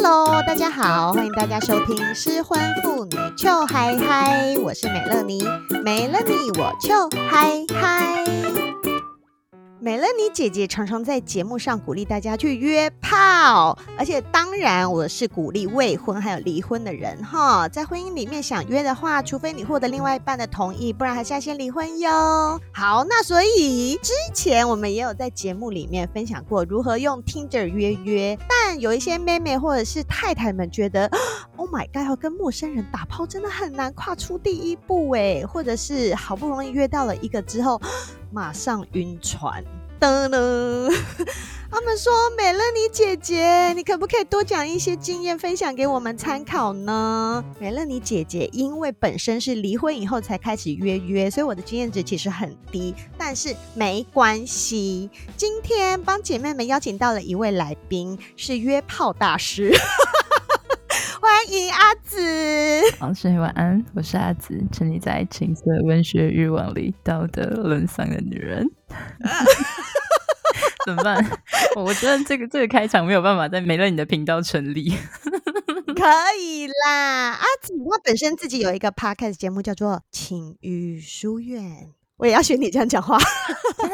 Hello，大家好，欢迎大家收听《失婚妇女》。臭嗨嗨，我是美乐妮，美乐妮，我臭嗨嗨。美乐妮姐姐常常在节目上鼓励大家去约炮，而且当然我是鼓励未婚还有离婚的人哈，在婚姻里面想约的话，除非你获得另外一半的同意，不然还是要先离婚哟。好，那所以之前我们也有在节目里面分享过如何用 Tinder 约约，但有一些妹妹或者是太太们觉得，Oh my God，要跟陌生人打炮真的很难跨出第一步诶，或者是好不容易约到了一个之后。马上晕船，噔噔！他们说：“美乐妮姐姐，你可不可以多讲一些经验分享给我们参考呢？”美乐妮姐姐因为本身是离婚以后才开始约约，所以我的经验值其实很低，但是没关系。今天帮姐妹们邀请到了一位来宾，是约炮大师。欢迎阿紫，好，睡晚安。我是阿紫，沉溺在情色文学欲望里，道德沦丧的女人。怎么办？我觉得这个这个开场没有办法在美乐你的频道成立。可以啦，阿紫她本身自己有一个 podcast 节目，叫做《情欲书院》。我也要学你这样讲话。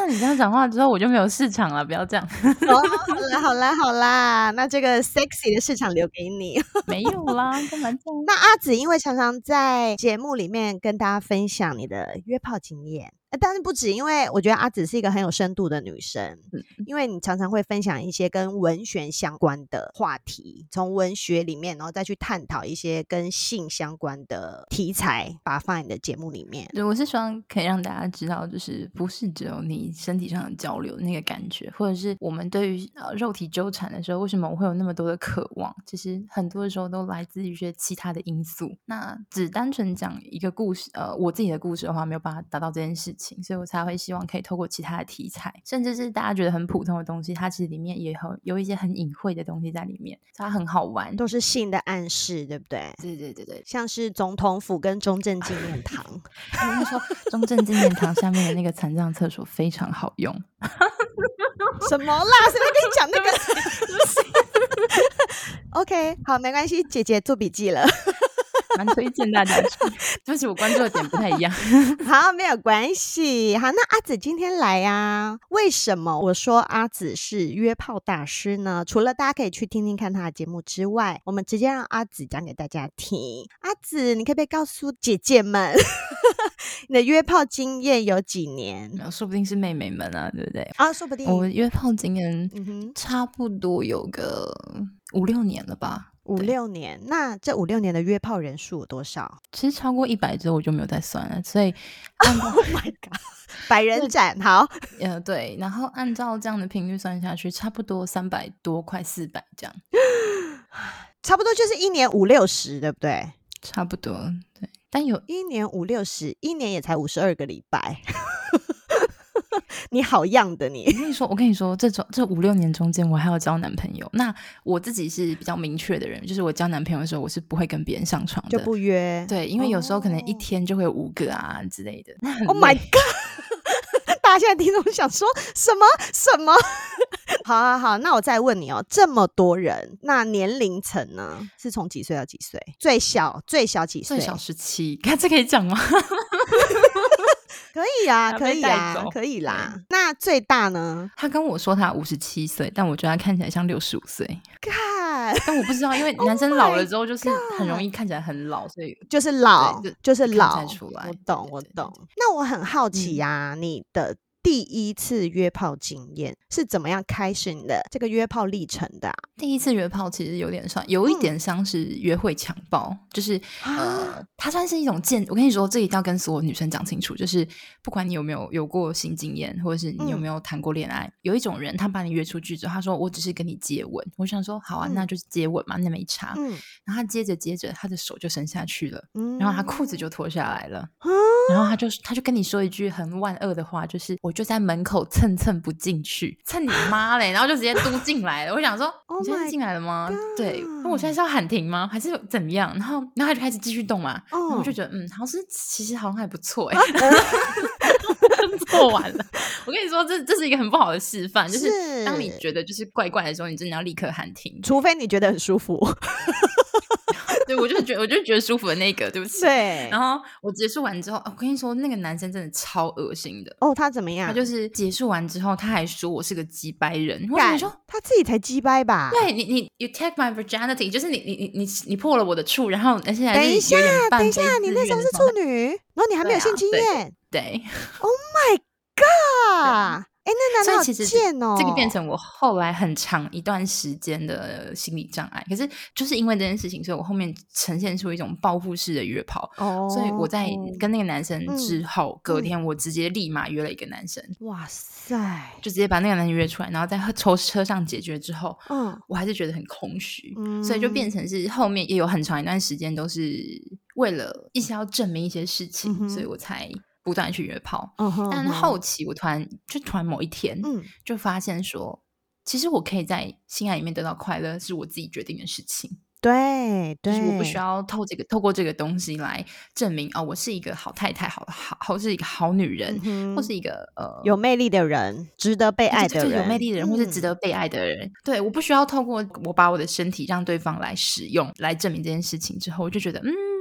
那你这样讲话之后，我就没有市场了。不要这样。哦，好啦，好啦，好啦，那这个 sexy 的市场留给你。没有啦，干嘛这样？那阿紫因为常常在节目里面跟大家分享你的约炮经验。但是不止，因为我觉得阿紫是一个很有深度的女生，嗯，因为你常常会分享一些跟文学相关的话题，从文学里面，然后再去探讨一些跟性相关的题材，把它放在你的节目里面。对，我是希望可以让大家知道，就是不是只有你身体上的交流那个感觉，或者是我们对于呃肉体纠缠的时候，为什么我会有那么多的渴望？其实很多的时候都来自于一些其他的因素。那只单纯讲一个故事，呃，我自己的故事的话，没有办法达到这件事情。所以我才会希望可以透过其他的题材，甚至是大家觉得很普通的东西，它其实里面也有有一些很隐晦的东西在里面，它很好玩，都是性的暗示，对不对？对对对对，像是总统府跟中正纪念堂。我跟你说，中正纪念堂下面的那个残障厕所非常好用。什么啦？谁在跟你讲那个？OK，好，没关系，姐姐做笔记了。蛮推荐大家去，对不起，我关注的点不太一样。好，没有关系。好，那阿紫今天来呀、啊？为什么我说阿紫是约炮大师呢？除了大家可以去听听看他的节目之外，我们直接让阿紫讲给大家听。阿紫，你可不可以告诉姐姐们，你的约炮经验有几年？说不定是妹妹们啊，对不对？啊，说不定。我约炮经验，差不多有个五六年了吧。五六年，那这五六年的约炮人数有多少？其实超过一百之后我就没有再算了，所以，Oh my God，百人斩好，呃，对，然后按照这样的频率算下去，差不多三百多，快四百这样，差不多就是一年五六十，对不对？差不多，对，但有一年五六十，一年也才五十二个礼拜。你好样的你！我跟你说，我跟你说，这种这五六年中间，我还有交男朋友。那我自己是比较明确的人，就是我交男朋友的时候，我是不会跟别人上床的，就不约。对，因为有时候可能一天就会有五个啊之类的。Oh my god！大家现在听众想说什么什么？好好好，那我再问你哦，这么多人，那年龄层呢？是从几岁到几岁？最小最小几岁？最小十七。看这可以讲吗？可以啊，可以啊，可以啦。那最大呢？他跟我说他五十七岁，但我觉得他看起来像六十五岁。看，但我不知道，因为 男生老了之后就是很容易看起来很老，所以就是老，就，是老。出来，我懂，我懂。那我很好奇呀，你的。第一次约炮经验是怎么样开始你的这个约炮历程的啊？第一次约炮其实有点像，有一点像是约会强暴，嗯、就是呃，它算是一种见。我跟你说，这一定要跟所有女生讲清楚，就是不管你有没有有过性经验，或者是你有没有谈过恋爱，嗯、有一种人他把你约出去之后，他说我只是跟你接吻，我想说好啊，嗯、那就是接吻嘛，那没差。嗯、然后他接着接着，他的手就伸下去了，嗯、然后他裤子就脱下来了，嗯、然后他就他就跟你说一句很万恶的话，就是我。就在门口蹭蹭不进去，蹭你妈嘞！然后就直接嘟进来了。我想说，oh、你现在进来了吗？对，那我现在是要喊停吗？还是怎么样？然后，然后他就开始继续动嘛。Oh. 然后我就觉得，嗯，好像是其实好像还不错哎。做完了。我跟你说，这这是一个很不好的示范，就是当你觉得就是怪怪的时候，你真的要立刻喊停，除非你觉得很舒服。对，我就觉得，我就觉得舒服的那个，对不起。对。然后我结束完之后，我跟你说，那个男生真的超恶心的。哦，他怎么样？他就是结束完之后，他还说我是个鸡掰人。我说他自己才鸡掰吧？对你，你 you take my virginity，就是你，你，你，你，你破了我的处，然后而且等一下，等一下，你那时候是处女，然后你还没有性经验。对。对 Oh my god！哎，那男的好贱哦！这个变成我后来很长一段时间的心理障碍。可是就是因为这件事情，所以我后面呈现出一种报复式的约炮。哦，所以我在跟那个男生之后，嗯、隔天我直接立马约了一个男生。哇塞！就直接把那个男生约出来，然后在抽车上解决之后，嗯，我还是觉得很空虚，嗯、所以就变成是后面也有很长一段时间都是为了一些要证明一些事情，嗯、所以我才。不断去约炮，uh huh, 但后期我突然就突然某一天，嗯，就发现说，其实我可以在性爱里面得到快乐，是我自己决定的事情。对，对，就是我不需要透这个透过这个东西来证明哦，我是一个好太太，好好，或是一个好女人，嗯、或是一个呃有魅力的人，值得被爱的人，有魅力的人，嗯、或是值得被爱的人。对，我不需要透过我把我的身体让对方来使用来证明这件事情之后，我就觉得嗯。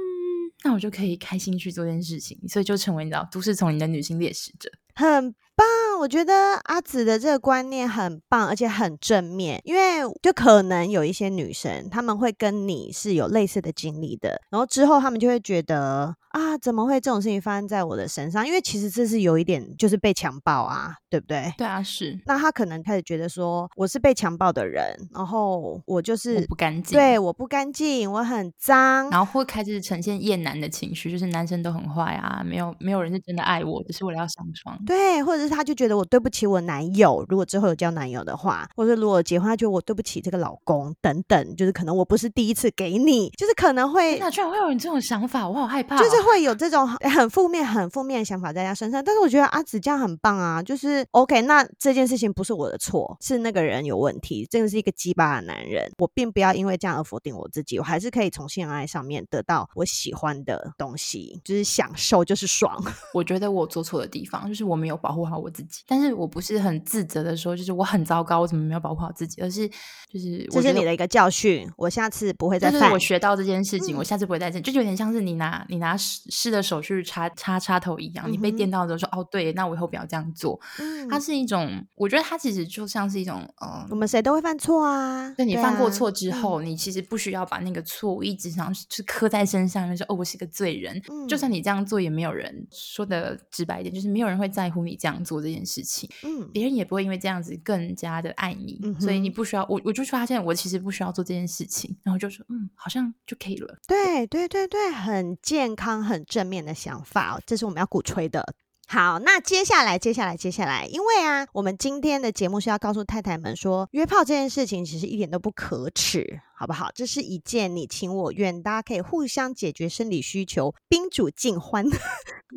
那我就可以开心去做这件事情，所以就成为你知道都市丛林的女性猎食者，很棒。我觉得阿紫的这个观念很棒，而且很正面，因为就可能有一些女生，她们会跟你是有类似的经历的，然后之后她们就会觉得。啊，怎么会这种事情发生在我的身上？因为其实这是有一点，就是被强暴啊，对不对？对啊，是。那他可能开始觉得说，我是被强暴的人，然后我就是我不干净，对，我不干净，我很脏，然后会开始呈现厌男的情绪，就是男生都很坏啊，没有没有人是真的爱我，只是为了要上床。对，或者是他就觉得我对不起我男友，如果之后有交男友的话，或者如果结婚，他觉得我对不起这个老公等等，就是可能我不是第一次给你，就是可能会，那居然会有你这种想法，我好害怕，就是。会有这种很负面、很负面的想法在他身上，但是我觉得阿紫这样很棒啊，就是 OK。那这件事情不是我的错，是那个人有问题，真的是一个鸡巴的男人。我并不要因为这样而否定我自己，我还是可以从性爱上面得到我喜欢的东西，就是享受，就是爽。我觉得我做错的地方就是我没有保护好我自己，但是我不是很自责的说，就是我很糟糕，我怎么没有保护好自己，而是就是这是你的一个教训，我下次不会再犯。我学到这件事情，嗯、我下次不会再这样，就有点像是你拿你拿。湿湿的手去插插插头一样，你被电到的时候说、嗯、哦，对，那我以后不要这样做。嗯，它是一种，我觉得它其实就像是一种，嗯，我们谁都会犯错啊。对，你犯过错之后，啊、你其实不需要把那个错误一直想是刻在身上，就是哦，我是个罪人。嗯，就算你这样做，也没有人说的直白一点，就是没有人会在乎你这样做这件事情。嗯，别人也不会因为这样子更加的爱你，嗯、所以你不需要。我我就发现，我其实不需要做这件事情，然后就说嗯，好像就可以了。对对对对，很健康、很正面的想法，这是我们要鼓吹的。好，那接下来，接下来，接下来，因为啊，我们今天的节目是要告诉太太们说，约炮这件事情其实一点都不可耻，好不好？这是一件你情我愿，大家可以互相解决生理需求，宾主尽欢。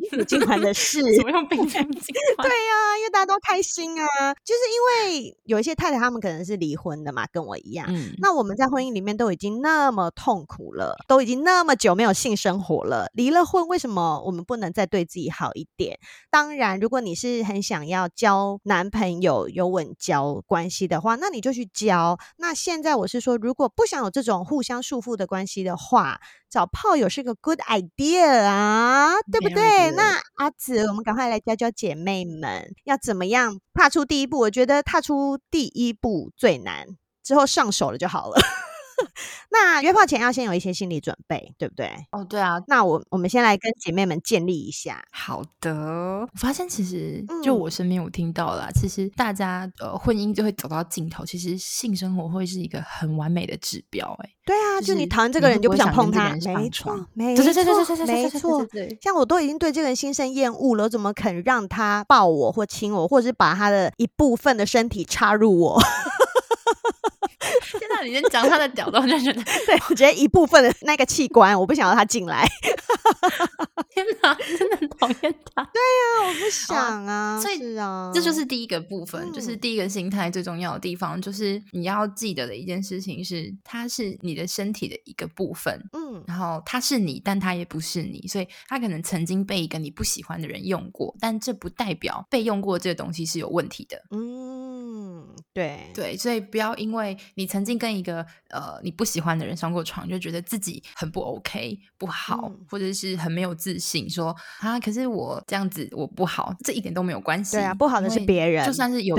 宾主尽欢的事，怎么用宾主尽欢？对呀、啊，因为大家都开心啊。就是因为有一些太太，他们可能是离婚的嘛，跟我一样。嗯，那我们在婚姻里面都已经那么痛苦了，都已经那么久没有性生活了，离了婚，为什么我们不能再对自己好一点？当然，如果你是很想要交男朋友、有稳交关系的话，那你就去交。那现在我是说，如果不想有这种互相束缚的关系的话，找炮友是个 good idea 啊，对不对？那阿紫，我们赶快来教教姐妹们要怎么样踏出第一步。我觉得踏出第一步最难，之后上手了就好了。那约炮前要先有一些心理准备，对不对？哦，对啊。那我我们先来跟姐妹们建立一下。好的。我发现其实就我身边我听到了，嗯、其实大家呃婚姻就会走到尽头，其实性生活会是一个很完美的指标。哎，对啊，就你讨厌这个人就不想碰他，没错，没错，没错。像我都已经对这个人心生厌恶了，我怎么肯让他抱我或亲我，或者是把他的一部分的身体插入我？你先讲他的屌，我就觉得，对，我觉得一部分的那个器官，我不想要他进来。天哪，真的很讨厌他。对呀、啊，我不想啊。所以是啊，这就是第一个部分，嗯、就是第一个心态最重要的地方，就是你要记得的一件事情是，它是你的身体的一个部分。嗯，嗯，然后他是你，但他也不是你，所以他可能曾经被一个你不喜欢的人用过，但这不代表被用过这个东西是有问题的。嗯，对对，所以不要因为你曾经跟一个呃你不喜欢的人上过床，就觉得自己很不 OK 不好，嗯、或者是很没有自信，说啊，可是我这样子我不好，这一点都没有关系。对啊，不好的是别人，就算是有。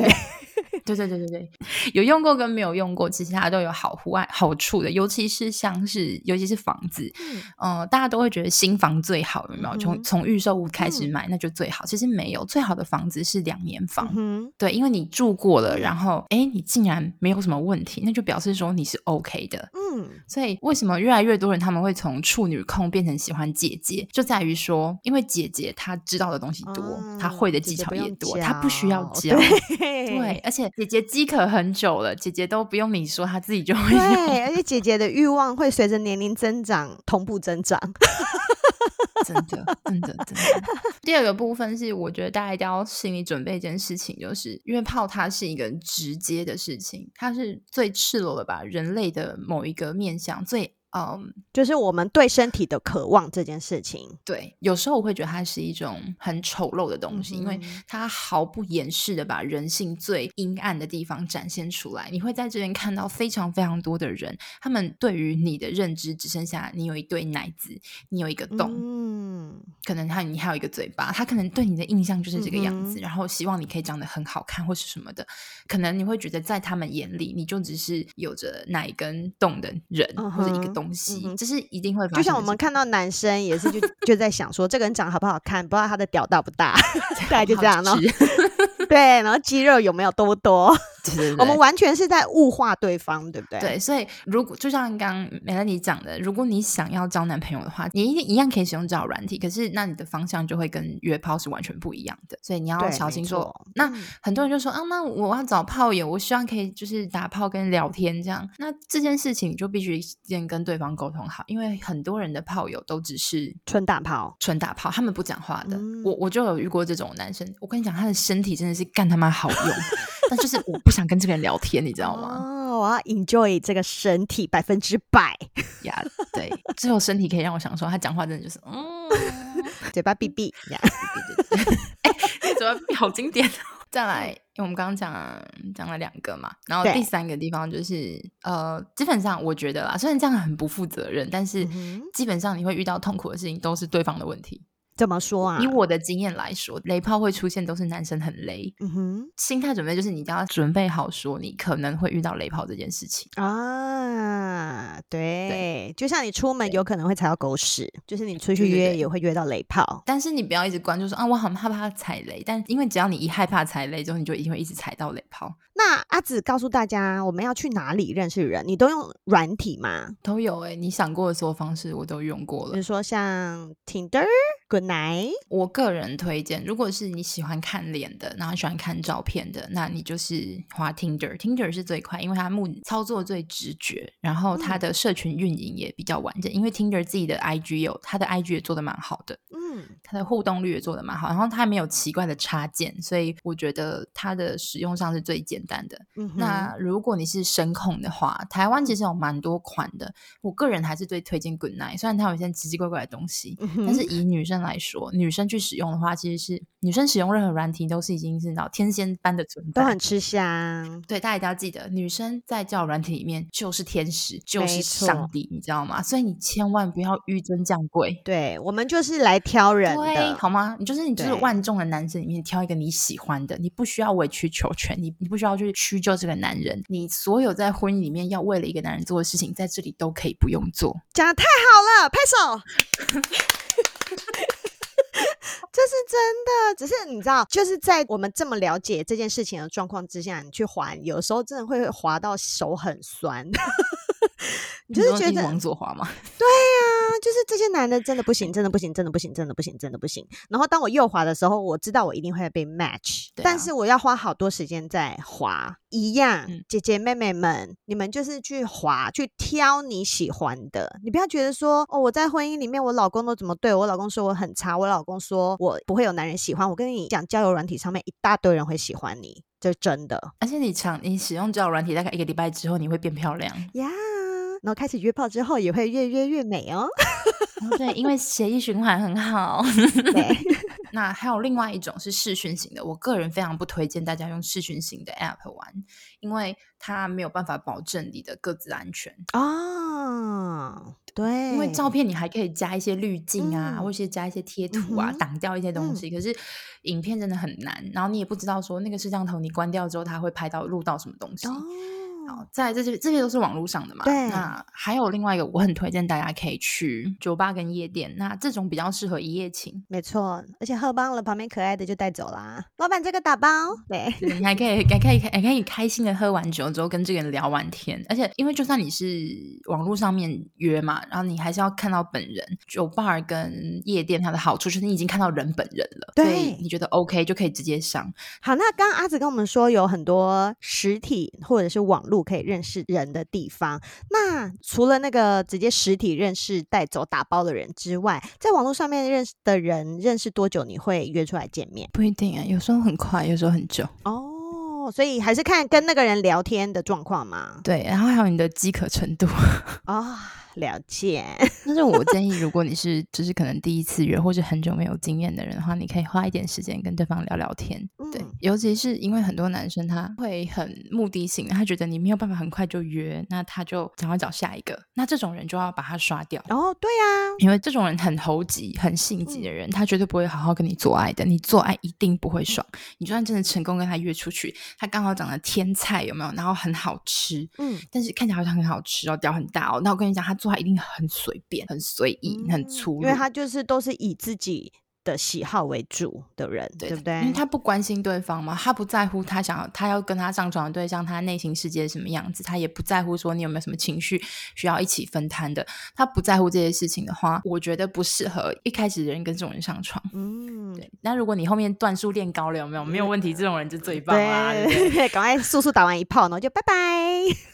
对对对对对，有用过跟没有用过，其实它都有好户外好处的。尤其是像是，尤其是房子，嗯、呃，大家都会觉得新房最好，有没有？从从预售屋开始买，那就最好。其实没有，最好的房子是两年房。嗯、对，因为你住过了，然后哎，你竟然没有什么问题，那就表示说你是 OK 的。嗯，所以为什么越来越多人他们会从处女控变成喜欢姐姐，就在于说，因为姐姐她知道的东西多，她、嗯、会的技巧也多，她不，不需要教。对，对，而且。姐姐饥渴很久了，姐姐都不用你说，她自己就会。对，而且姐姐的欲望会随着年龄增长同步增长。真的，真的，真的。第二个部分是，我觉得大家一定要心理准备一件事情，就是因为泡它是一个直接的事情，它是最赤裸的把人类的某一个面向最。嗯，um, 就是我们对身体的渴望这件事情。对，有时候我会觉得它是一种很丑陋的东西，嗯、因为它毫不掩饰的把人性最阴暗的地方展现出来。你会在这边看到非常非常多的人，他们对于你的认知只剩下你有一对奶子，你有一个洞，嗯，可能他你还有一个嘴巴，他可能对你的印象就是这个样子，嗯、然后希望你可以长得很好看或是什么的。可能你会觉得在他们眼里，你就只是有着奶跟洞的人，嗯、或者一个洞。东西，这、嗯、是一定会发生。就像我们看到男生也是就，就就在想说，这个人长得好不好看，不知道他的屌大不大，大概就这样咯。对，然后肌肉有没有多不多？对对对，我们完全是在物化对方，对不对？对，所以如果就像刚刚美乐妮讲的，如果你想要交男朋友的话，你一定一样可以使用交友软体，可是那你的方向就会跟约炮是完全不一样的，所以你要小心说。那很多人就说啊，那我要找炮友，我希望可以就是打炮跟聊天这样。那这件事情你就必须先跟对方沟通好，因为很多人的炮友都只是纯打炮，纯打炮，他们不讲话的。嗯、我我就有遇过这种男生，我跟你讲，他的身体真的是干他妈好用，但就是我不想跟这个人聊天，你知道吗？哦，我要 enjoy 这个身体百分之百呀，yeah, 对，只有身体可以让我享受。他讲话真的就是，嗯，嘴巴闭闭呀，对对对，哎，嘴巴闭闭好经典。再来，因为我们刚刚讲讲了两个嘛，然后第三个地方就是，呃，基本上我觉得啦，虽然这样很不负责任，但是基本上你会遇到痛苦的事情都是对方的问题。怎么说啊？以我的经验来说，雷炮会出现都是男生很雷。嗯哼，心态准备就是你都要准备好，说你可能会遇到雷炮这件事情啊。对，对就像你出门有可能会踩到狗屎，就是你出去约也会约到雷炮。但是你不要一直关注说啊，我很害怕踩雷。但因为只要你一害怕踩雷之后，你就一定会一直踩到雷炮。那阿紫告诉大家，我们要去哪里认识人？你都用软体吗？都有哎、欸，你想过的所有方式我都用过了。比如说像 Tinder。Good night。我个人推荐，如果是你喜欢看脸的，然后喜欢看照片的，那你就是花 Tinder。Tinder 是最快，因为它目操作最直觉，然后它的社群运营也比较完整。嗯、因为 Tinder 自己的 IG 有，它的 IG 也做的蛮好的，嗯，它的互动率也做得蛮好，然后它没有奇怪的插件，所以我觉得它的使用上是最简单的。嗯、那如果你是声控的话，台湾其实有蛮多款的，我个人还是最推荐 Good night，虽然它有一些奇奇怪怪的东西，嗯、但是以女生。来说，女生去使用的话，其实是女生使用任何软体都是已经是到天仙般的存在，都很吃香。对，大家一定要记得，女生在交友软体里面就是天使，就是上帝，你知道吗？所以你千万不要纡尊降贵。对，我们就是来挑人的，好吗？你就是你就是万众的男生里面挑一个你喜欢的，你不需要委曲求全，你你不需要去屈就这个男人，你所有在婚姻里面要为了一个男人做的事情，在这里都可以不用做。讲的太好了，拍手。这是真的，只是你知道，就是在我们这么了解这件事情的状况之下，你去滑，有时候真的会滑到手很酸。你就是觉得往左滑吗？对就是这些男的真的不行，真的不行，真的不行，真的不行，真的不行。然后当我右滑的时候，我知道我一定会被 match，、啊、但是我要花好多时间在滑。一样，嗯、姐姐妹妹们，你们就是去滑，去挑你喜欢的。你不要觉得说，哦，我在婚姻里面，我老公都怎么对我？我老公说我很差，我老公说我不会有男人喜欢。我跟你讲，交友软体上面一大堆人会喜欢你，这是真的。而且你常你使用交友软体大概一个礼拜之后，你会变漂亮呀。Yeah. 然后开始约炮之后也会越约越美哦。哦对，因为血液循环很好。对。那还有另外一种是视讯型的，我个人非常不推荐大家用视讯型的 App 玩，因为它没有办法保证你的各自安全哦。对，因为照片你还可以加一些滤镜啊，嗯、或者加一些贴图啊，挡、嗯、掉一些东西。嗯、可是影片真的很难，然后你也不知道说那个摄像头你关掉之后，它会拍到录到什么东西。哦在这些这些都是网络上的嘛？对。那还有另外一个，我很推荐大家可以去酒吧跟夜店。那这种比较适合一夜情，没错。而且喝帮了，旁边可爱的就带走啦。老板，这个打包。对，你还可以还可以还可以开心的喝完酒之后跟这个人聊完天。而且因为就算你是网络上面约嘛，然后你还是要看到本人。酒吧跟夜店它的好处就是你已经看到人本人了，对。所以你觉得 OK 就可以直接上。好，那刚刚阿紫跟我们说有很多实体或者是网络。可以认识人的地方。那除了那个直接实体认识带走打包的人之外，在网络上面认识的人，认识多久你会约出来见面？不一定啊，有时候很快，有时候很久。哦，所以还是看跟那个人聊天的状况嘛。对，然后还有你的饥渴程度。哦 了解，但是我建议，如果你是就是可能第一次约或者很久没有经验的人的话，你可以花一点时间跟对方聊聊天。嗯、对，尤其是因为很多男生他会很目的性，他觉得你没有办法很快就约，那他就赶快找下一个。那这种人就要把他刷掉。哦，对呀、啊，因为这种人很猴急、很性急的人，嗯、他绝对不会好好跟你做爱的。你做爱一定不会爽。嗯、你就算真的成功跟他约出去，他刚好长得天菜，有没有？然后很好吃，嗯，但是看起来好像很好吃哦，屌很大哦。那我跟你讲，他做。他一定很随便、很随意、很粗鲁，因为他就是都是以自己的喜好为主的人，对，对不对？因为他不关心对方嘛，他不在乎他想要他要跟他上床的对象，他内心世界是什么样子，他也不在乎说你有没有什么情绪需要一起分摊的，他不在乎这些事情的话，我觉得不适合一开始的人跟这种人上床。嗯，对。那如果你后面段数练高了，有没有没有问题？这种人就最棒啦，对，赶快速速打完一炮，然后就拜拜。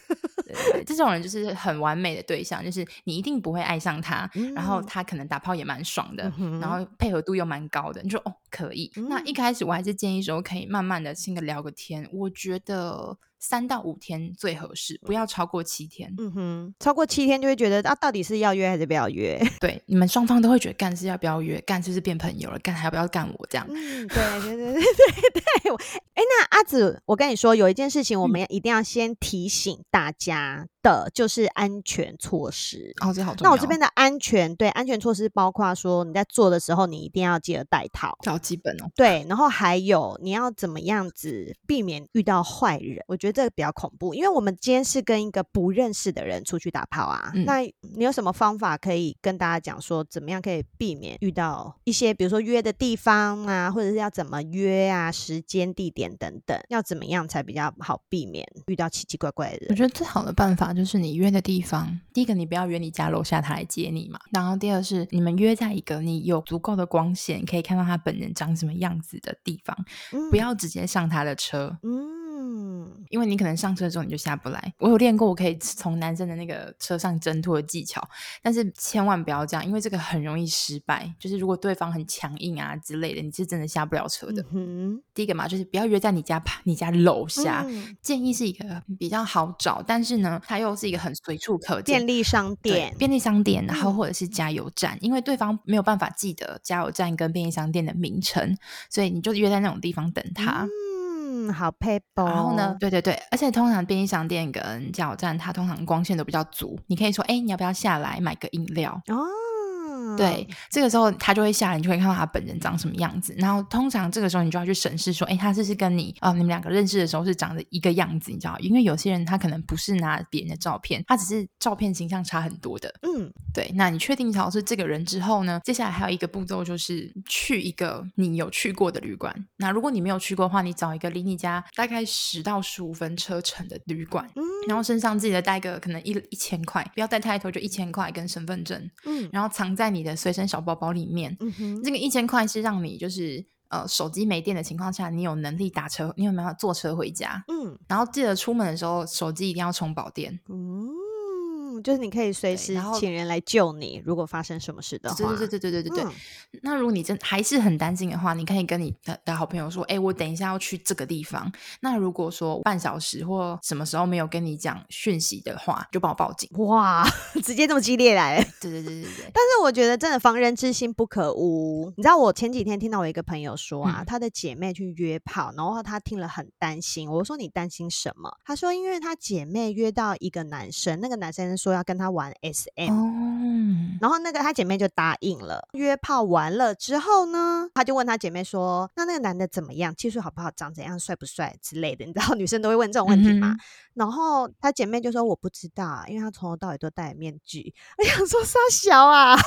对，这种人就是很完美的对象，就是你一定不会爱上他，嗯、然后他可能打炮也蛮爽的，嗯、然后配合度又蛮高的，你说哦可以。嗯、那一开始我还是建议说可以慢慢的先个聊个天，我觉得。三到五天最合适，不要超过七天。嗯哼，超过七天就会觉得啊，到底是要约还是不要约？对，你们双方都会觉得干是要不要约，干是不是变朋友了，干还要不要干我这样？嗯，对对对对对对。哎，那阿紫，我跟你说，有一件事情我们一定要先提醒大家的，嗯、就是安全措施。哦，这好重要。那我这边的安全，对安全措施包括说你在做的时候，你一定要记得戴套，好基本哦。对，然后还有你要怎么样子避免遇到坏人？我觉得。这个比较恐怖，因为我们今天是跟一个不认识的人出去打炮啊。嗯、那你有什么方法可以跟大家讲说，怎么样可以避免遇到一些，比如说约的地方啊，或者是要怎么约啊，时间、地点等等，要怎么样才比较好避免遇到奇奇怪怪的人？我觉得最好的办法就是你约的地方，第一个你不要约你家楼下他来接你嘛，然后第二是你们约在一个你有足够的光线可以看到他本人长什么样子的地方，嗯、不要直接上他的车。嗯。嗯，因为你可能上车之后你就下不来。我有练过，我可以从男生的那个车上挣脱的技巧，但是千万不要这样，因为这个很容易失败。就是如果对方很强硬啊之类的，你是真的下不了车的。嗯，第一个嘛，就是不要约在你家你家楼下，嗯、建议是一个比较好找，但是呢，它又是一个很随处可见便利商店，便利商店，然后或者是加油站，嗯、因为对方没有办法记得加油站跟便利商店的名称，所以你就约在那种地方等他。好配包。然后呢？对对对，而且通常便利商店跟加油站，它通常光线都比较足，你可以说，哎，你要不要下来买个饮料？哦。对，这个时候他就会下来，你就会看到他本人长什么样子。然后通常这个时候你就要去审视说，哎，他是不是跟你啊、呃，你们两个认识的时候是长得一个样子，你知道？因为有些人他可能不是拿别人的照片，他只是照片形象差很多的。嗯，对。那你确定好是这个人之后呢？接下来还有一个步骤就是去一个你有去过的旅馆。那如果你没有去过的话，你找一个离你家大概十到十五分车程的旅馆。嗯，然后身上自己的带个可能一一千块，不要带太多，就一千块跟身份证。嗯，然后藏在你的随身小包包里面，嗯哼，这个一千块是让你就是呃手机没电的情况下，你有能力打车，你有没有坐车回家？嗯，然后记得出门的时候手机一定要充饱电。嗯，就是你可以随时请人来救你，如果发生什么事的话。对对对对对对对。嗯、那如果你真还是很担心的话，你可以跟你的的好朋友说：“哎，我等一下要去这个地方。”那如果说半小时或什么时候没有跟你讲讯息的话，就帮我报警。哇，直接这么激烈来！对对对对对。但是我觉得真的防人之心不可无。你知道我前几天听到我一个朋友说啊，她、嗯、的姐妹去约炮，然后他听了很担心。我说：“你担心什么？”他说：“因为他姐妹约到一个男生，那个男生说要跟她玩 SM，、哦、然后那个她姐妹就答应了。约炮完了之后呢，她就问她姐妹说：‘那那个男的怎么样？技术好不好？长怎样？帅不帅之类的？’你知道女生都会问这种问题吗？嗯、然后她姐妹就说：‘我不知道，因为他从头到尾都戴面具。’我想说杀小啊。”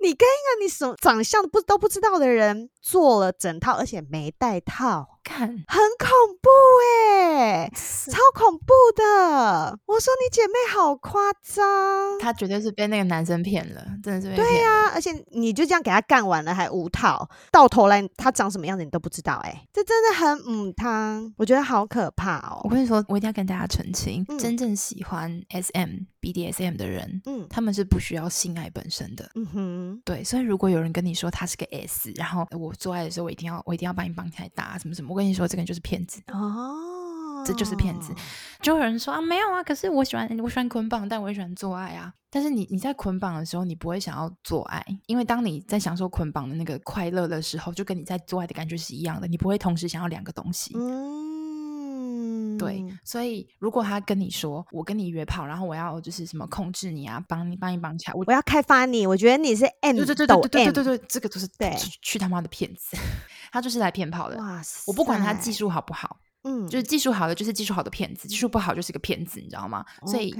你跟一个你什么长相不都不知道的人做了整套，而且没戴套，看很恐怖哎、欸，超恐怖的！我说你姐妹好夸张，她绝对是被那个男生骗了，真的是被。对呀、啊，而且你就这样给她干完了还无套，到头来她长什么样子你都不知道哎、欸，这真的很母汤，我觉得好可怕哦。我跟你说，我一定要跟大家澄清，嗯、真正喜欢 SM、BDSM 的人，嗯，他们是不需要性爱本身的，嗯哼，对。所以如果有人跟你说他是个 S，然后我做爱的时候我一定要我一定要把你绑起来打什么什么，我跟你说这个人就是骗子哦，这就是骗子。就有人说啊没有啊，可是我喜欢我喜欢捆绑，但我也喜欢做爱啊。但是你你在捆绑的时候，你不会想要做爱，因为当你在享受捆绑的那个快乐的时候，就跟你在做爱的感觉是一样的，你不会同时想要两个东西。嗯。对，所以如果他跟你说我跟你约炮，然后我要就是什么控制你啊，帮你帮你绑起来，我我要开发你，我觉得你是 M 对对对对对对对对，这个就是对去他妈的骗子，他就是来骗炮的。哇塞，我不管他技术好不好。嗯，就是技术好的就是技术好的骗子，技术不好就是个骗子，你知道吗所以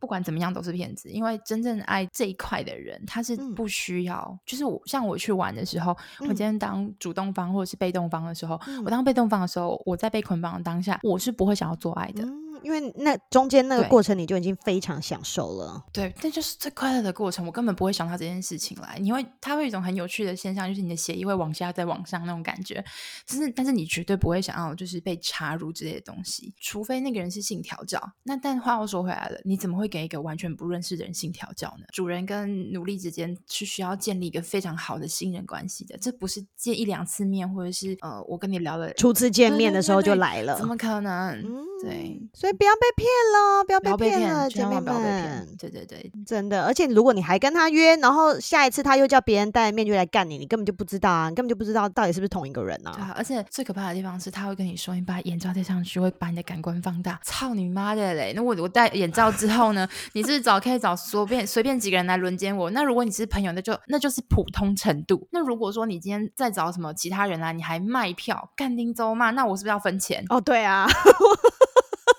不管怎么样都是骗子，因为真正爱这一块的人，他是不需要。嗯、就是我像我去玩的时候，嗯、我今天当主动方或者是被动方的时候，嗯、我当被动方的时候，我在被捆绑的当下，我是不会想要做爱的。嗯因为那中间那个过程你就已经非常享受了，对，这就是最快乐的过程。我根本不会想到这件事情来，你会，它会有一种很有趣的现象，就是你的血液会往下再往上那种感觉。就是，但是你绝对不会想要就是被插入这些东西，除非那个人是性调教。那但话又说回来了，你怎么会给一个完全不认识的人性调教呢？主人跟奴隶之间是需要建立一个非常好的信任关系的，这不是见一两次面，或者是呃，我跟你聊了初次见面的时候就来了，怎么可能？嗯、对，所以。不要被骗了，不要被骗了，姐妹们。对对对，真的。而且如果你还跟他约，然后下一次他又叫别人戴面具来干你，你根本就不知道啊，你根本就不知道到底是不是同一个人啊。对啊，而且最可怕的地方是他会跟你说，你把眼罩戴上去会把你的感官放大。操你妈的嘞！那我我戴眼罩之后呢？你是找可以找随便随便几个人来轮奸我？那如果你是朋友，那就那就是普通程度。那如果说你今天再找什么其他人来，你还卖票干丁周骂？那我是不是要分钱？哦，对啊。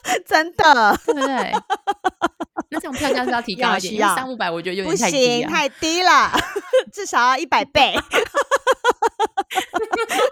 真的，对不对？那这种票价是要提高一点，要三五百，我觉得有点太低，不行，太低了，至少要一百倍。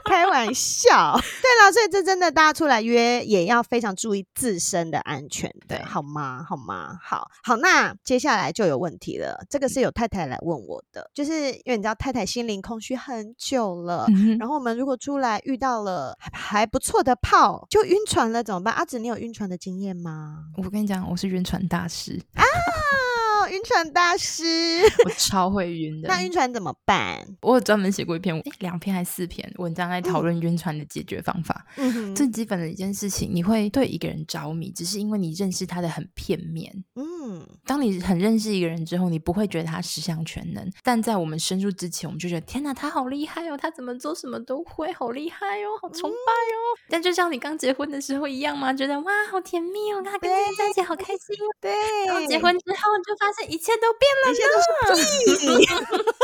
开玩笑，对了，所以这真的大家出来约也要非常注意自身的安全的，对好吗？好吗？好好，那接下来就有问题了。这个是有太太来问我的，就是因为你知道太太心灵空虚很久了，嗯、然后我们如果出来遇到了还，还不错的炮，就晕船了怎么办？阿紫，你有晕船的经验吗？我跟你讲，我是晕船大师啊。晕船大师，我超会晕的。那晕船怎么办？我有专门写过一篇，诶，两篇还是四篇文章来讨论晕船的解决方法。嗯哼，最基本的一件事情，你会对一个人着迷，只是因为你认识他的很片面。嗯，当你很认识一个人之后，你不会觉得他十项全能。但在我们深入之前，我们就觉得天哪，他好厉害哦，他怎么做什么都会，好厉害哦，好崇拜哦。嗯、但就像你刚结婚的时候一样吗？觉得哇，好甜蜜哦，跟他跟这个在一起好开心哦。对，然后结婚之后就发。这一切都变了，一切都是屁。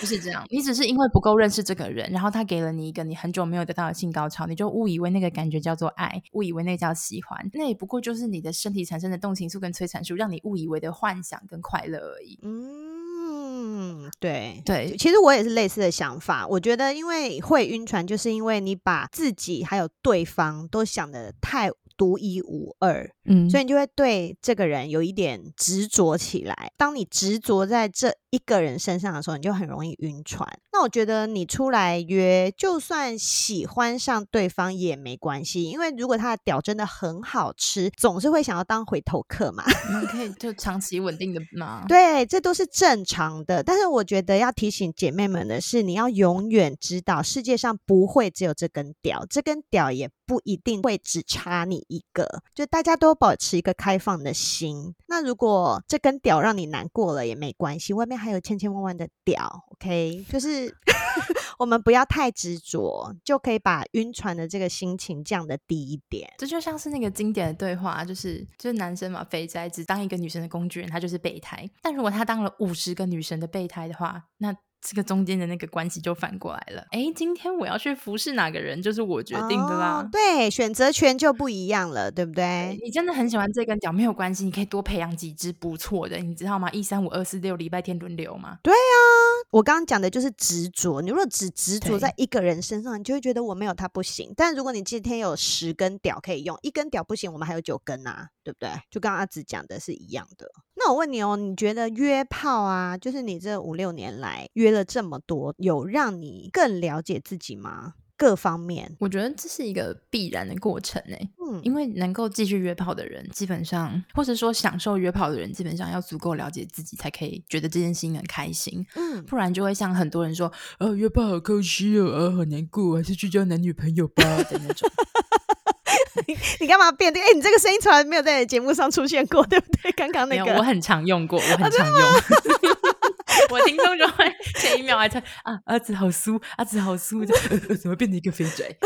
不是这样，你只是因为不够认识这个人，然后他给了你一个你很久没有得到的性高潮，你就误以为那个感觉叫做爱，误以为那叫喜欢，那也不过就是你的身体产生的动情素跟催产素，让你误以为的幻想跟快乐而已。嗯，对对，其实我也是类似的想法。我觉得，因为会晕船，就是因为你把自己还有对方都想的太独一无二，嗯，所以你就会对这个人有一点执着起来。当你执着在这一个人身上的时候，你就很容易晕船。那我觉得你出来约，就算喜欢上对方也没关系，因为如果他的屌真的很好吃，总是会想要当回头客嘛。你可以 就长期稳定的嘛。对，这都是正常的。但是我觉得要提醒姐妹们的是，你要永远知道，世界上不会只有这根屌，这根屌也不一定会只差你一个。就大家都保持一个开放的心。那如果这根屌让你难过了也没关系，外面还有千千万万的屌。OK，就是 我们不要太执着，就可以把晕船的这个心情降得低一点。这就像是那个经典的对话，就是就是男生嘛，肥宅只当一个女生的工具人，他就是备胎。但如果他当了五十个女生的备胎的话，那这个中间的那个关系就反过来了。哎，今天我要去服侍哪个人，就是我决定的啦。哦、对，选择权就不一样了，对不对？你真的很喜欢这根脚，没有关系，你可以多培养几只不错的，你知道吗？一三五二四六礼拜天轮流嘛。对啊，我刚刚讲的就是执着。你如果只执着在一个人身上，你就会觉得我没有他不行。但如果你今天有十根屌可以用，一根屌不行，我们还有九根啊，对不对？就刚刚阿紫讲的是一样的。那我问你哦，你觉得约炮啊，就是你这五六年来约了这么多，有让你更了解自己吗？各方面，我觉得这是一个必然的过程诶。嗯，因为能够继续约炮的人，基本上，或者说享受约炮的人，基本上要足够了解自己，才可以觉得这件事情很开心。嗯，不然就会像很多人说，啊，约炮好可惜哦，啊，好难过，还是去交男女朋友吧的那种。你干嘛变的？哎，你这个声音从来没有在节目上出现过，对不对？刚刚那个，我很常用过，我 很常用。我听众就会前一秒还在啊，阿紫好酥，阿紫好酥，怎么变成一个肥宅？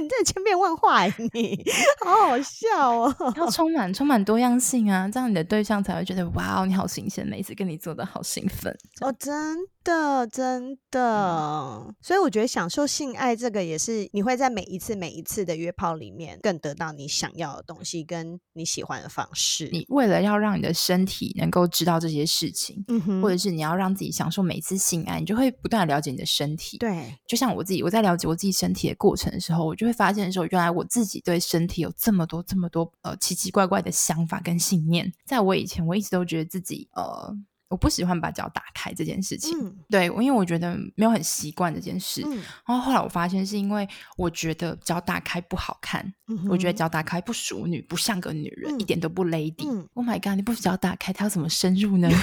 你这千变万化，你好好笑哦！要充满充满多样性啊，这样你的对象才会觉得哇哦，你好新鲜，每次跟你做的好兴奋哦，真的真的。嗯、所以我觉得享受性爱这个也是你会在每一次每一次的约炮里面更得到你想要的东西，跟你喜欢的方式。你为了要让你的身体能够知道这些事情，嗯，或者是你要让自己享受每一次性爱，你就会不断了解你的身体。对，就像我自己，我在了解我自己身体的过程的时候，我就会发现说，原来我自己对身体有这么多、这么多呃奇奇怪怪的想法跟信念。在我以前，我一直都觉得自己呃，我不喜欢把脚打开这件事情。嗯、对，因为我觉得没有很习惯这件事。嗯、然后后来我发现，是因为我觉得脚打开不好看，嗯、我觉得脚打开不淑女，不像个女人，嗯、一点都不 lady。嗯、Oh my god！你不脚打开，它要怎么深入呢？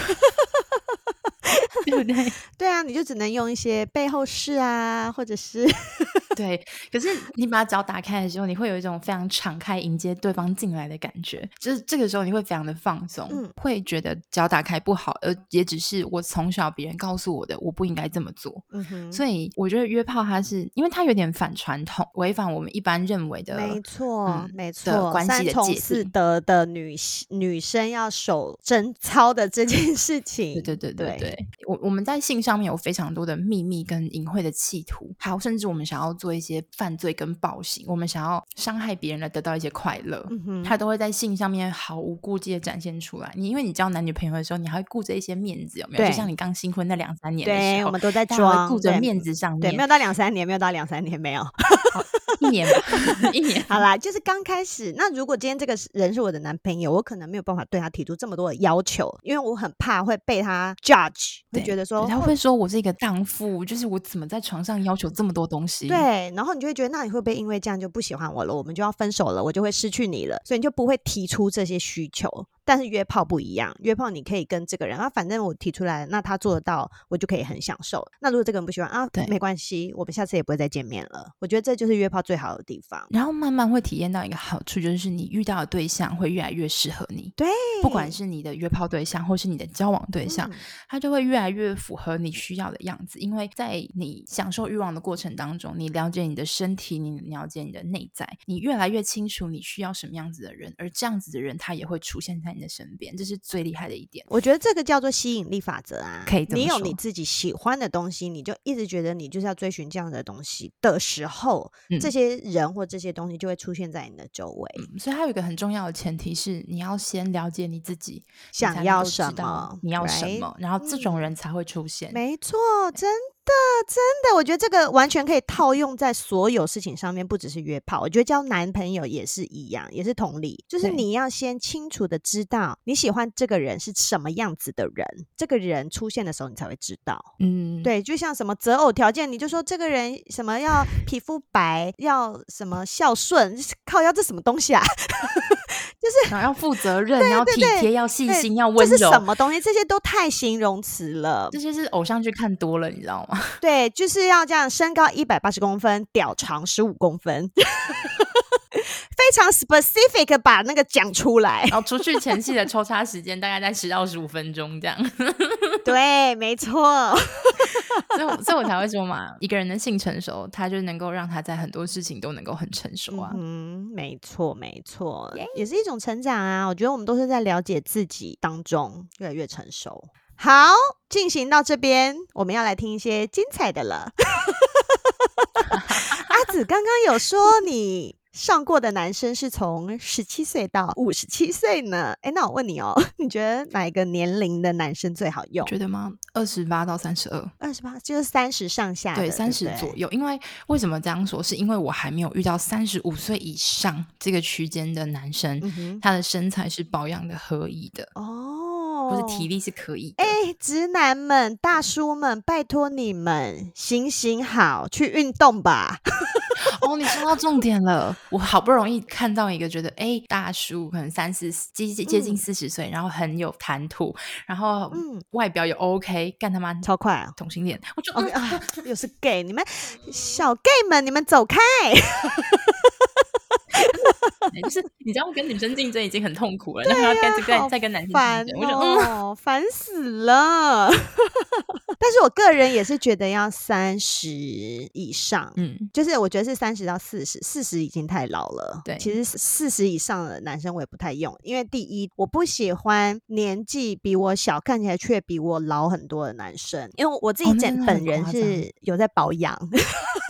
对不对？对啊，你就只能用一些背后式啊，或者是。对，可是你把脚打开的时候，你会有一种非常敞开迎接对方进来的感觉，就是这个时候你会非常的放松，嗯、会觉得脚打开不好，而也只是我从小别人告诉我的，我不应该这么做。嗯哼，所以我觉得约炮它是因为它有点反传统，违反我们一般认为的，没错，嗯、没错，关系的界限。三从四德的女女生要守贞操的这件事情，对对对对对，对我我们在性上面有非常多的秘密跟隐晦的企图，还有甚至我们想要。做一些犯罪跟暴行，我们想要伤害别人来得到一些快乐，嗯、他都会在性上面毫无顾忌的展现出来。你因为你交男女朋友的时候，你还会顾着一些面子，有没有？就像你刚新婚那两三年的时候，对，我们都在装，顾着面子上面。对，没有到两三年，没有到两三年，没有。一年吧，一年。好啦，就是刚开始。那如果今天这个人是我的男朋友，我可能没有办法对他提出这么多的要求，因为我很怕会被他 judge，会觉得说他会说我是一个荡妇，就是我怎么在床上要求这么多东西？对，然后你就会觉得，那你会不会因为这样就不喜欢我了？我们就要分手了，我就会失去你了，所以你就不会提出这些需求。但是约炮不一样，约炮你可以跟这个人啊，反正我提出来，那他做得到，我就可以很享受。那如果这个人不喜欢啊，对，没关系，我们下次也不会再见面了。我觉得这就是约炮最好的地方。然后慢慢会体验到一个好处，就是你遇到的对象会越来越适合你。对，不管是你的约炮对象，或是你的交往对象，嗯、他就会越来越符合你需要的样子。因为在你享受欲望的过程当中，你了解你的身体，你了解你的内在，你越来越清楚你需要什么样子的人，而这样子的人他也会出现在你的身边。这是最厉害的一点。我觉得这个叫做吸引力法则啊。可以。你有你自己喜欢的东西，你就一直觉得你就是要追寻这样的东西的时候，嗯、这些人或这些东西就会出现在你的周围。嗯、所以，还有一个很重要的前提是，你要先了解你自己想要什么，你要什么?然后这种人才会出现。没错，真真的，我觉得这个完全可以套用在所有事情上面，不只是约炮。我觉得交男朋友也是一样，也是同理，就是你要先清楚的知道你喜欢这个人是什么样子的人，这个人出现的时候你才会知道。嗯，对，就像什么择偶条件，你就说这个人什么要皮肤白，要什么孝顺，靠要这什么东西啊？就是要负责任，要体贴，要细心，要温柔。这是什么东西？这些都太形容词了。这些是偶像剧看多了，你知道吗？对，就是要这样，身高一百八十公分，屌长十五公分，非常 specific，把那个讲出来。然后出去前戏的抽插时间大概在十到十五分钟这样。对，没错。所以，所以我才会说嘛，一个人的性成熟，他就能够让他在很多事情都能够很成熟啊。嗯，没错，没错.也是一种成长啊。我觉得我们都是在了解自己当中越来越成熟。好，进行到这边，我们要来听一些精彩的了。阿紫刚刚有说你。上过的男生是从十七岁到五十七岁呢？哎，那我问你哦，你觉得哪一个年龄的男生最好用？觉得吗？二十八到三十二，二十八就是三十上下，对，三十左右。因为为什么这样说？是因为我还没有遇到三十五岁以上这个区间的男生，嗯、他的身材是保养的合宜的哦，或是体力是可以的。哎，直男们、大叔们，拜托你们行行好，去运动吧。哦，你说到重点了。我好不容易看到一个觉得，哎，大叔可能三四接接近四十岁，嗯、然后很有谈吐，然后嗯，外表也 OK，干他妈超快啊，同性恋，我就 OK 啊，又是 gay，你们小 gay 们，你们走开。就是你知道，跟女生竞争已经很痛苦了，然后要再再再跟男生竞争，我就哦，烦死了。但是我个人也是觉得要三十以上，嗯，就是我觉得是三十到四十，四十已经太老了。对，其实四十以上的男生我也不太用，因为第一，我不喜欢年纪比我小，看起来却比我老很多的男生，因为我自己本本人是有在保养。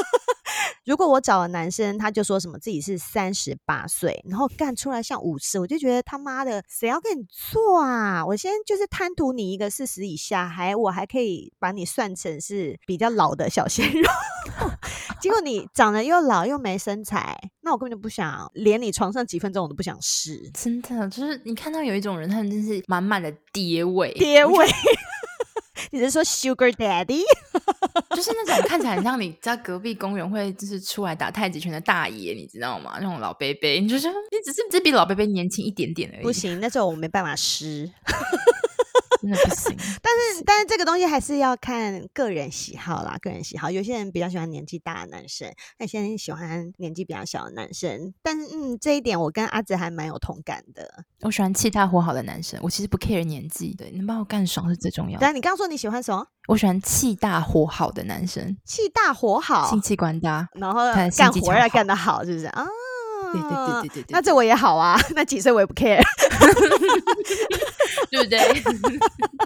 哦如果我找了男生，他就说什么自己是三十八岁，然后干出来像五十，我就觉得他妈的谁要跟你做啊？我先就是贪图你一个四十以下，还我还可以把你算成是比较老的小鲜肉，结果你长得又老又没身材，那我根本就不想连你床上几分钟我都不想试。真的，就是你看到有一种人，他们真是满满的爹味，爹味。你是说 Sugar Daddy？就是那种看起来很像你在隔壁公园会就是出来打太极拳的大爷，你知道吗？那种老伯伯，你就是你只是只比老伯伯年轻一点点而已。不行，那时候我没办法湿。真的不行，但是但是这个东西还是要看个人喜好啦，个人喜好。有些人比较喜欢年纪大的男生，有些人喜欢年纪比较小的男生。但是嗯，这一点我跟阿梓还蛮有同感的。我喜欢气大活好的男生，我其实不 care 年纪的，能把我干爽是最重要的。但你刚刚说你喜欢什么？我喜欢气大活好的男生，气大活好，性器官大，然后干活要干得好，是不是啊？对对对对对，那这我也好啊，那几岁我也不 care，对不对？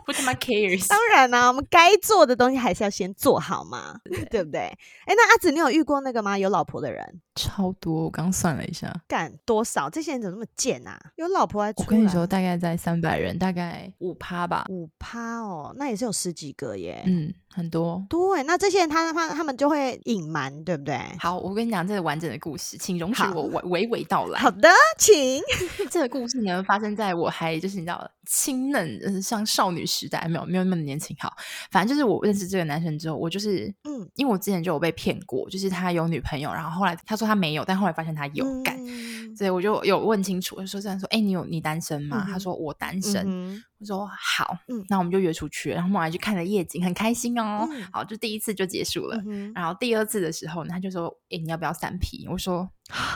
不他妈 cares。当然啦、啊，我们该做的东西还是要先做好嘛，对，不对？哎，那阿紫，你有遇过那个吗？有老婆的人？超多，我刚算了一下，干多少？这些人怎么那么贱啊？有老婆还出来？我跟你说，大概在三百人，大概五趴吧，五趴哦，那也是有十几个耶，嗯。很多对，那这些人他他他们就会隐瞒，对不对？好，我跟你讲这个完整的故事，请容许我娓娓道来。好的，请。这个故事呢，发生在我还就是你知道清嫩，像少女时代，没有没有那么年轻。好，反正就是我认识这个男生之后，我就是嗯，因为我之前就有被骗过，就是他有女朋友，然后后来他说他没有，但后来发现他有干，嗯、所以我就有问清楚，我就说这样说，哎，你有你单身吗？嗯、他说我单身。嗯我说好，嗯，那我们就约出去，然后我们还去看了夜景，很开心哦。嗯、好，就第一次就结束了。嗯、然后第二次的时候呢，他就说：“哎，你要不要三 P？” 我说：“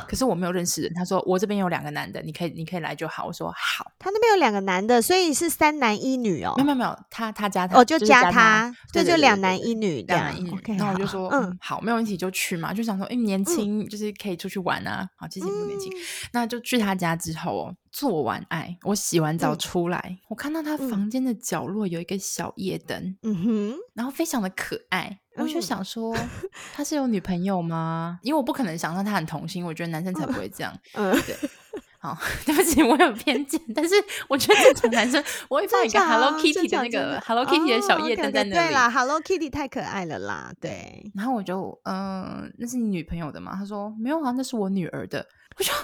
可是我没有认识人。”他说：“我这边有两个男的，你可以，你可以来就好。”我说：“好。”他那边有两个男的，所以是三男一女哦。没有没有没有，他他加他哦，就加他，对就两男一女，两男一女。然后我就说：“嗯，好，没有问题，就去嘛。”就想说：“哎，年轻就是可以出去玩啊。”好，其实不年轻，那就去他家之后哦。做完爱，我洗完澡出来，嗯、我看到他房间的角落有一个小夜灯，嗯哼，然后非常的可爱，嗯、我就想说 他是有女朋友吗？因为我不可能想象他很童心，我觉得男生才不会这样，嗯，对。好，对不起，我有偏见，但是我觉得正常男生我会放一个 Hello Kitty 的那个 Hello Kitty 的小夜灯在那里。对啦，Hello Kitty 太可爱了啦，对。然后我就嗯，那是你女朋友的吗？他说没有啊，那是我女儿的。我说。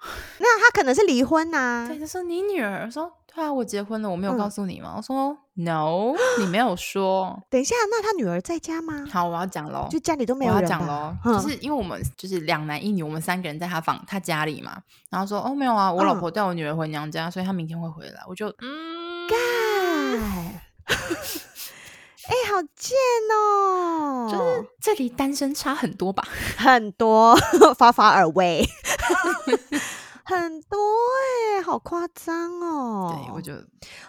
那他可能是离婚呐、啊？对，他说你女儿说，对啊，我结婚了，我没有告诉你吗？嗯、我说 no，你没有说。等一下，那他女儿在家吗？好，我要讲喽，就家里都没有人。我要讲喽，嗯、就是因为我们就是两男一女，我们三个人在他房他家里嘛。然后说哦没有啊，我老婆带我女儿回娘家，嗯、所以她明天会回来。我就嗯，干，哎，好贱哦！就是这里单身差很多吧？很多，far far away。很多哎、欸，好夸张哦！对，我就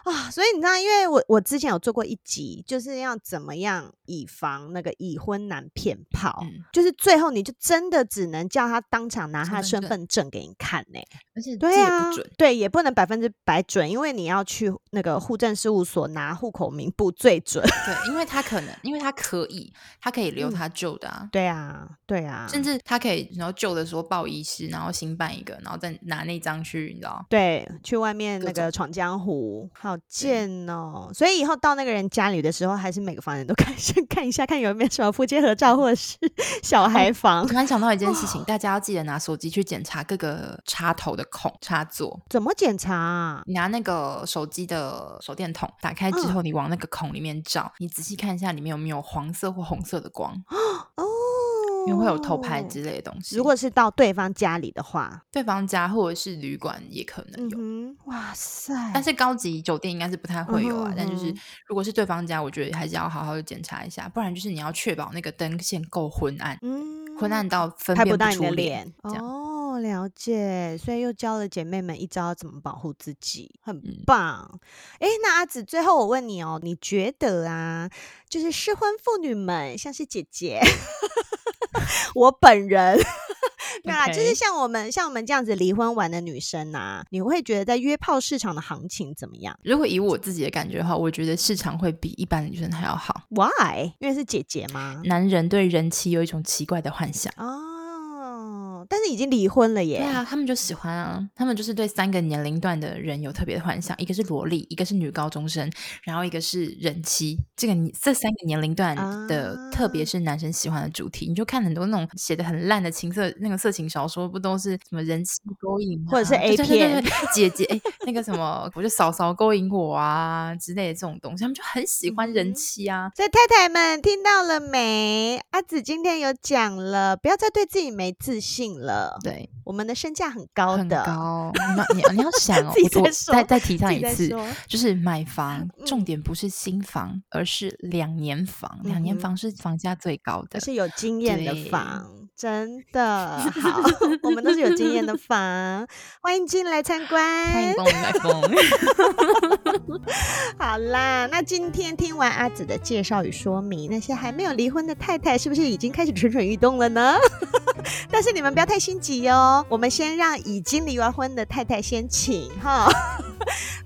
啊，所以你知道，因为我我之前有做过一集，就是要怎么样以防那个已婚男骗炮，嗯、就是最后你就真的只能叫他当场拿他的身份证给你看呢、欸，而且对啊，对，也不能百分之百准，因为你要去那个户政事务所拿户口名簿最准。对，因为他可能，因为他可以，他可以留他旧的啊、嗯。对啊，对啊，甚至他可以，然后旧的时候报遗失，然后新办一个，然后再。拿那张去，你知道？对，去外面那个闯江湖，好贱哦！所以以后到那个人家里的时候，还是每个房间都 看先看一下，看有没有什么夫妻合照，或者是 小孩房。突然想到一件事情，哦、大家要记得拿手机去检查各个插头的孔插座。怎么检查啊？你拿那个手机的手电筒打开之后，你往那个孔里面照，嗯、你仔细看一下里面有没有黄色或红色的光。哦。因为会有偷拍之类的东西。如果是到对方家里的话，对方家或者是旅馆也可能有。嗯、哇塞！但是高级酒店应该是不太会有啊。但就是如果是对方家，我觉得还是要好好的检查一下，不然就是你要确保那个灯线够昏暗，嗯、昏暗到分辨不出拍不到你的脸。这样哦，了解。所以又教了姐妹们一招怎么保护自己，很棒。哎、嗯，那阿紫，最后我问你哦，你觉得啊，就是适婚妇女们，像是姐姐。我本人，对啊，就是像我们像我们这样子离婚完的女生啊，你会觉得在约炮市场的行情怎么样？如果以我自己的感觉的话，我觉得市场会比一般的女生还要好。Why？因为是姐姐吗？男人对人妻有一种奇怪的幻想哦。但是已经离婚了耶。对啊，他们就喜欢啊，他们就是对三个年龄段的人有特别的幻想，一个是萝莉，一个是女高中生，然后一个是人妻。这个这三个年龄段的，啊、特别是男生喜欢的主题，你就看很多那种写的很烂的情色那个色情小说，不都是什么人妻勾引，或者是 A 片姐姐哎，那个什么，我就嫂嫂勾引我啊之类的这种东西，他们就很喜欢人妻啊。嗯、所以太太们听到了没？阿紫今天有讲了，不要再对自己没自信了。对，我们的身价很高的，很高。你你要 想哦，我再再提倡一次，就是买房重点不是新房，而是两年房。两年房是房价最高的，是有经验的房，真的好。我们都是有经验的房，欢迎进来参观，欢迎光临来风。好啦，那今天听完阿紫的介绍与说明，那些还没有离婚的太太，是不是已经开始蠢蠢欲动了呢？但是你们不要太心急哦，我们先让已经离完婚的太太先请哈。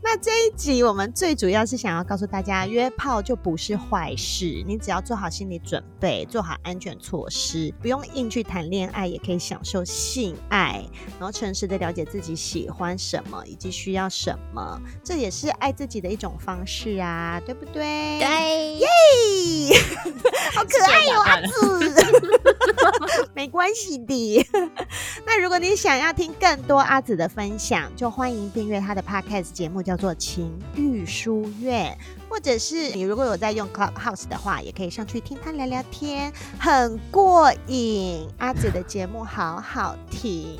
那这一集我们最主要是想要告诉大家，约炮就不是坏事，你只要做好心理准备，做好安全措施，不用硬去谈恋爱，也可以享受性爱，然后诚实的了解自己喜欢什么以及需要什么，这也是爱自己的一种方式啊，对不对？对，耶，好可爱哟，阿紫，没关系的。那如果你想要听更多阿紫的分享，就欢迎订阅她的 podcast 节目，叫做《情欲书院》。或者是你如果有在用 Clubhouse 的话，也可以上去听他聊聊天，很过瘾。阿紫的节目好好听。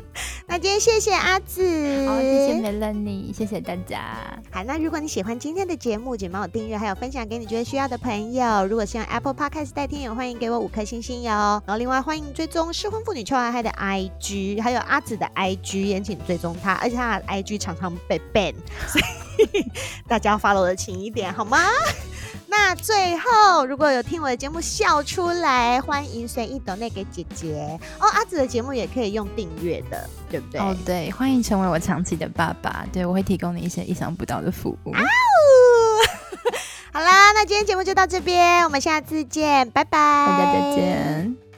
那今天谢谢阿紫，好，谢谢 Melody，谢谢大家。好，那如果你喜欢今天的节目，请帮我订阅，还有分享给你觉得需要的朋友。如果是用 Apple Podcast 代听，也欢迎给我五颗星星哟。然后另外欢迎追踪失婚妇女邱爱嗨的 IG，还有阿紫的 IG，也请追踪他，而且他的 IG 常常被 ban，所以大家要 follow 的勤一点好吗？那最后，如果有听我的节目笑出来，欢迎随意 donate 给姐姐哦。阿紫的节目也可以用订阅的，对不对？哦，对，欢迎成为我长期的爸爸，对，我会提供你一些意想不到的服务。好啦，那今天节目就到这边，我们下次见，拜拜，大家再见。